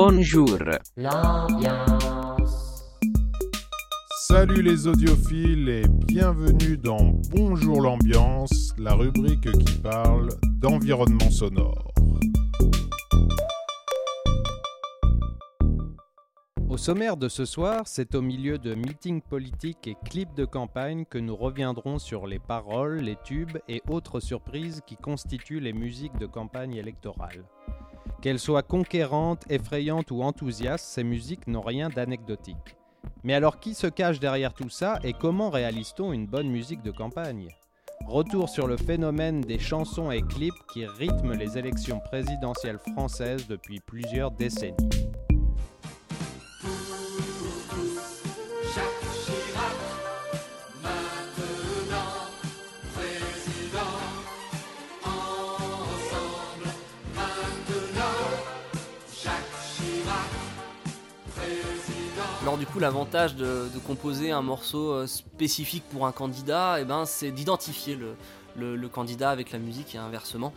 Bonjour. Salut les audiophiles et bienvenue dans Bonjour l'ambiance, la rubrique qui parle d'environnement sonore. Au sommaire de ce soir, c'est au milieu de meetings politiques et clips de campagne que nous reviendrons sur les paroles, les tubes et autres surprises qui constituent les musiques de campagne électorale. Qu'elles soient conquérantes, effrayantes ou enthousiastes, ces musiques n'ont rien d'anecdotique. Mais alors qui se cache derrière tout ça et comment réalise-t-on une bonne musique de campagne? Retour sur le phénomène des chansons et clips qui rythment les élections présidentielles françaises depuis plusieurs décennies. Alors du coup, l'avantage de, composer un morceau euh, spécifique pour un candidat, eh ben, c'est d'identifier le, candidat avec la musique et inversement.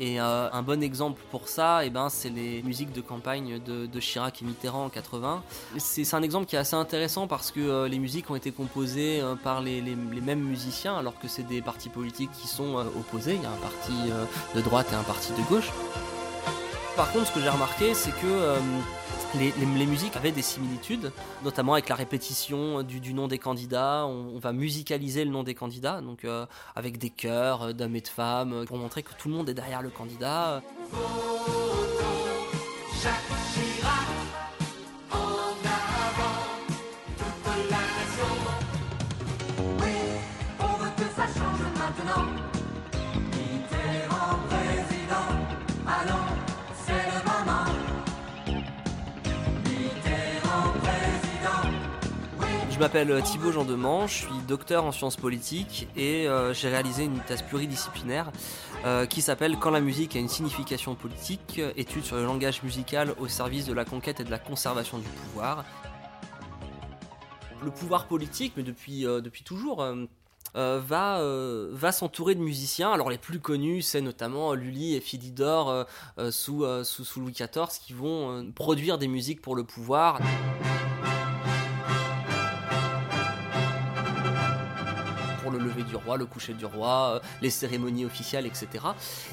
Et euh, un bon exemple pour ça, eh ben, c'est les musiques de campagne de, Chirac et Mitterrand en 80. C'est un exemple qui est assez intéressant parce que euh, les musiques ont été composées par les, les- mêmes musiciens alors que c'est des partis politiques qui sont opposés. Il y a un parti de droite et un parti de gauche. Par contre, ce que j'ai remarqué, c'est que euh, les, musiques avaient des similitudes, notamment avec la répétition du, nom des candidats. On, va musicaliser le nom des candidats, donc euh, avec des chœurs euh, d'hommes et de femmes, pour montrer que tout le monde est derrière le candidat. Je m'appelle Thibaut Jean Demange, je suis docteur en sciences politiques et euh, j'ai réalisé une thèse pluridisciplinaire euh, qui s'appelle Quand la musique a une signification politique, étude sur le langage musical au service de la conquête et de la conservation du pouvoir. Le pouvoir politique, mais depuis, euh, depuis toujours, euh, euh, va, euh, va s'entourer de musiciens. Alors les plus connus, c'est notamment Lully et Philidor euh, euh, sous, euh, sous, sous Louis XIV qui vont euh, produire des musiques pour le pouvoir. Le lever du roi, le coucher du roi, euh, les cérémonies officielles, etc.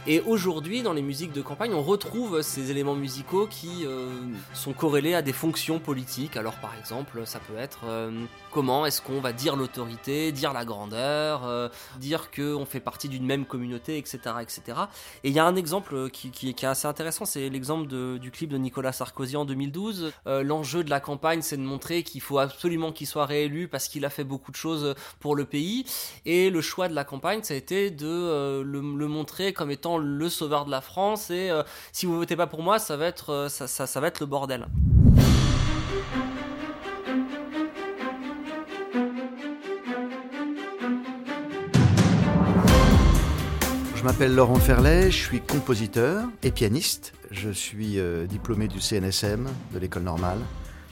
Et aujourd'hui, dans les musiques de campagne, on retrouve ces éléments musicaux qui euh, sont corrélés à des fonctions politiques. Alors par exemple, ça peut être euh, comment est-ce qu'on va dire l'autorité, dire la grandeur, dire qu'on fait partie d'une même communauté, etc. etc. Et il y a un exemple qui, qui- est assez intéressant, c'est l'exemple du clip de Nicolas Sarkozy en 2012. Euh, L'enjeu de la campagne, c'est de montrer qu'il faut absolument qu'il soit réélu parce qu'il a fait beaucoup de choses pour le pays. Et le choix de la campagne, ça a été de euh, le, montrer comme étant le sauveur de la France. Et euh, si vous votez pas pour moi, ça va être, euh, ça, va être le bordel. Je m'appelle Laurent Ferlet, je suis compositeur et pianiste. Je suis diplômé du CNSM, de l'école normale,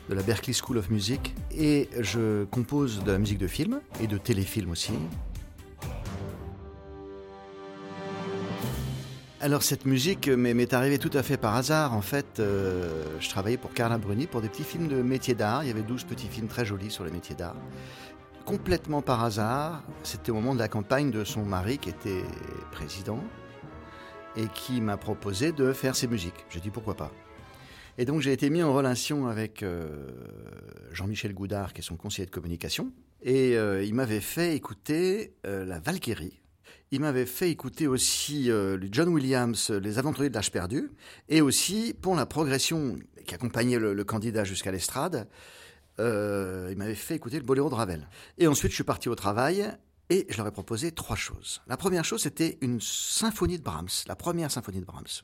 de la Berklee School of Music et je compose de la musique de film et de téléfilm aussi. Alors cette musique m'est arrivée tout à fait par hasard. En fait, euh, je travaillais pour Carla Bruni pour des petits films de métiers d'art. Il y avait 12 petits films très jolis sur les métiers d'art. Complètement par hasard, c'était au moment de la campagne de son mari qui était président et qui m'a proposé de faire ses musiques. J'ai dit pourquoi pas. Et donc j'ai été mis en relation avec euh, Jean-Michel Goudard, qui est son conseiller de communication, et euh, il m'avait fait écouter euh, la Valkyrie. Il m'avait fait écouter aussi John Williams, Les Aventuriers de l'âge perdu, et aussi pour la progression qui accompagnait le, le candidat jusqu'à l'estrade, il m'avait fait écouter le boléro de Ravel. Et ensuite je suis parti au travail et je leur ai proposé trois choses. La première chose c'était une symphonie de Brahms, la première symphonie de Brahms.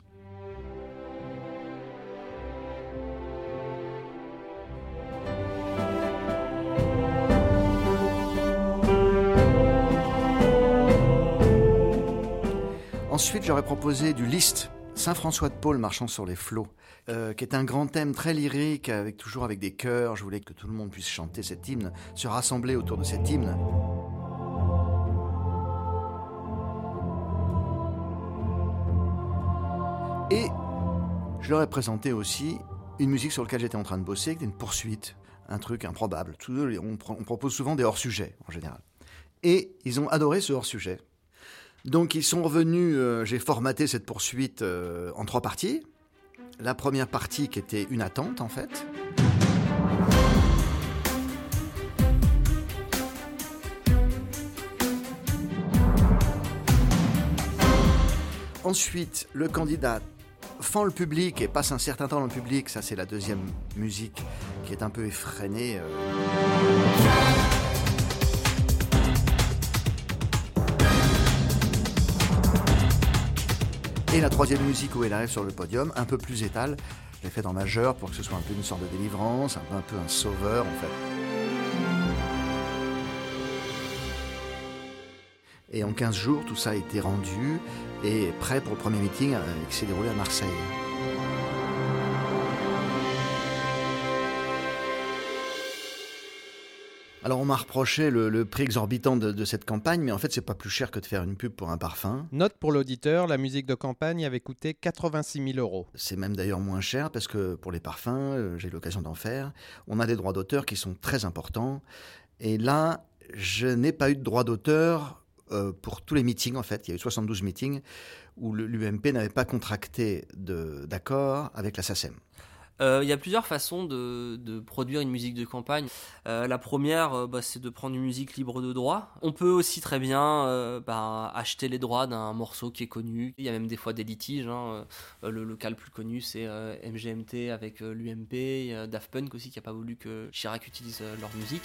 Ensuite, j'aurais proposé du Liszt, Saint-François de Paul marchant sur les flots, euh, qui est un grand thème très lyrique, avec toujours avec des chœurs. Je voulais que tout le monde puisse chanter cet hymne, se rassembler autour de cet hymne. Et je leur ai présenté aussi une musique sur laquelle j'étais en train de bosser, qui était une poursuite, un truc improbable. On propose souvent des hors-sujets en général. Et ils ont adoré ce hors-sujet. Donc ils sont revenus, euh, j'ai formaté cette poursuite euh, en trois parties. La première partie qui était une attente en fait. Ensuite, le candidat fend le public et passe un certain temps dans le public. Ça, c'est la deuxième musique qui est un peu effrénée. euh. Et la troisième musique où elle arrive sur le podium, un peu plus étale. Je l'ai fait en majeur pour que ce soit un peu une sorte de délivrance, un peu un, peu un sauveur en fait. Et en 15 jours, tout ça a été rendu et prêt pour le premier meeting qui s'est déroulé à Marseille. Alors on m'a reproché le, le prix exorbitant de, de cette campagne, mais en fait c'est pas plus cher que de faire une pub pour un parfum. Note pour l'auditeur, la musique de campagne avait coûté 86 000 euros. C'est même d'ailleurs moins cher parce que pour les parfums, euh, j'ai eu l'occasion d'en faire, on a des droits d'auteur qui sont très importants. Et là, je n'ai pas eu de droit d'auteur euh, pour tous les meetings en fait. Il y a eu 72 meetings où l'UMP n'avait pas contracté d'accord avec la SACEM. Euh, Il y a plusieurs façons de, de produire une musique de campagne. Euh, la première, euh, bah, c'est de prendre une musique libre de droit. On peut aussi très bien bah, acheter les droits d'un morceau qui est connu. Il y a même des fois des litiges. hein. Le, le cas le plus connu, c'est MGMT avec l'UMP. Daft Punk aussi qui n'a pas voulu que Chirac utilise leur musique.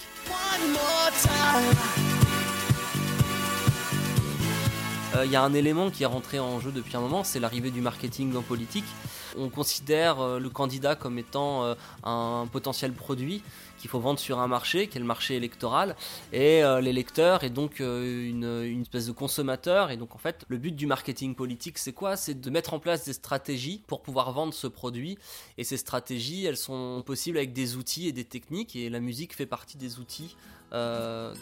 Il y a un élément qui est rentré en jeu depuis un moment, c'est l'arrivée du marketing en politique. On considère euh, le candidat comme étant euh, un potentiel produit qu'il faut vendre sur un marché, qui est le marché électoral, et euh, l'électeur est donc une, espèce de consommateur. Et donc en fait, le but du marketing politique, c'est quoi? C'est de mettre en place des stratégies pour pouvoir vendre ce produit. Et ces stratégies, elles sont possibles avec des outils et des techniques, et la musique fait partie des outils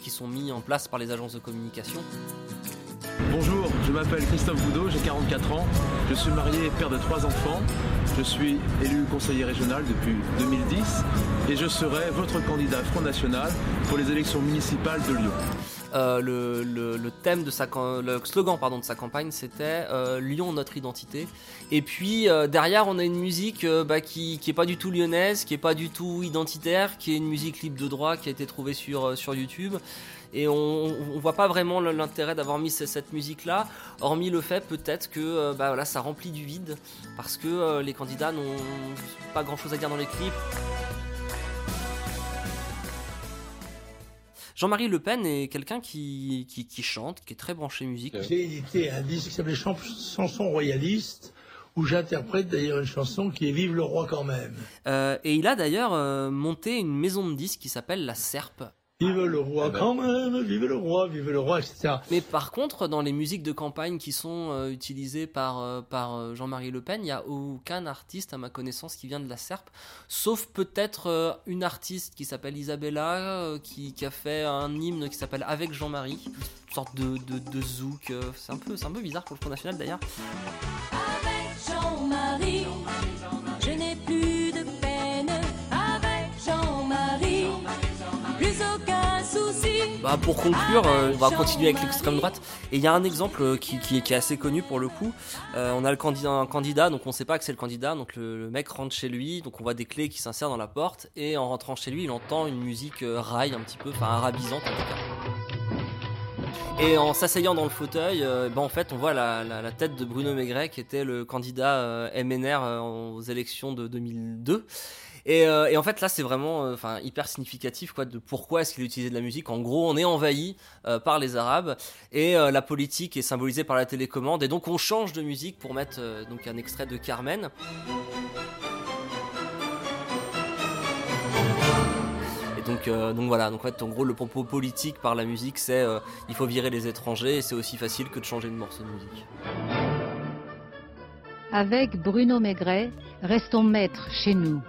qui sont mis en place par les agences de communication. Bonjour, je m'appelle Christophe Boudot, j'ai 44 ans, je suis marié et père de trois enfants, je suis élu conseiller régional depuis 2010 et je serai votre candidat Front National pour les élections municipales de Lyon. Euh, le, thème de sa le slogan pardon de sa campagne c'était euh, Lyon notre identité. Et puis euh, derrière on a une musique bah, qui qui est pas du tout lyonnaise qui est pas du tout identitaire qui est une musique libre de droit qui a été trouvée sur sur YouTube. Et on, on voit pas vraiment l'intérêt d'avoir mis ce- cette musique là hormis le fait peut-être que bah, voilà ça remplit du vide parce que les candidats n'ont pas grand chose à dire dans les clips Jean-Marie Le Pen est quelqu'un qui, qui, qui chante, qui est très branché musique. J'ai édité un disque qui s'appelait Chan- Chansons royalistes, où j'interprète d'ailleurs une chanson qui est Vive le roi quand même. Euh, et il a d'ailleurs euh, monté une maison de disques qui s'appelle La Serpe. Vive le roi quand même, vive le roi, vive le roi, etc. Mais par contre, dans les musiques de campagne qui sont euh, utilisées par, euh, par euh, Jean-Marie Le Pen, il n'y a aucun artiste, à ma connaissance, qui vient de la Serpe, sauf peut-être euh, une artiste qui s'appelle Isabella, euh, qui, qui a fait un hymne qui s'appelle Avec Jean-Marie, une sorte de, de, de zouk. euh, c'est, un peu, c'est un peu bizarre pour le Front National d'ailleurs. Bah, pour conclure, euh, on va continuer avec l'extrême droite. Et il y a un exemple euh, qui, qui qui est assez connu pour le coup. Euh, on a le candidat, un candidat, donc on sait pas que c'est le candidat. Donc le, le mec rentre chez lui, donc on voit des clés qui s'insèrent dans la porte. Et en rentrant chez lui, il entend une musique euh, rail un petit peu, enfin arabisante en tout cas. Et en s'asseyant dans le fauteuil, ben en fait, on voit la, la- la tête de Bruno Maigret, qui était le candidat MNR aux élections de 2002. Et, euh, et en fait, là, c'est vraiment, euh, hyper significatif, quoi, de pourquoi est-ce qu'il a utilisé de la musique. En gros, on est envahi euh, par les Arabes et la politique est symbolisée par la télécommande. Et donc, on change de musique pour mettre donc un extrait de Carmen. Et donc, donc voilà, donc en gros, le propos politique par la musique, c'est il faut virer les étrangers et c'est aussi facile que de changer de morceau de musique. Avec Bruno Maigret, restons maîtres chez nous.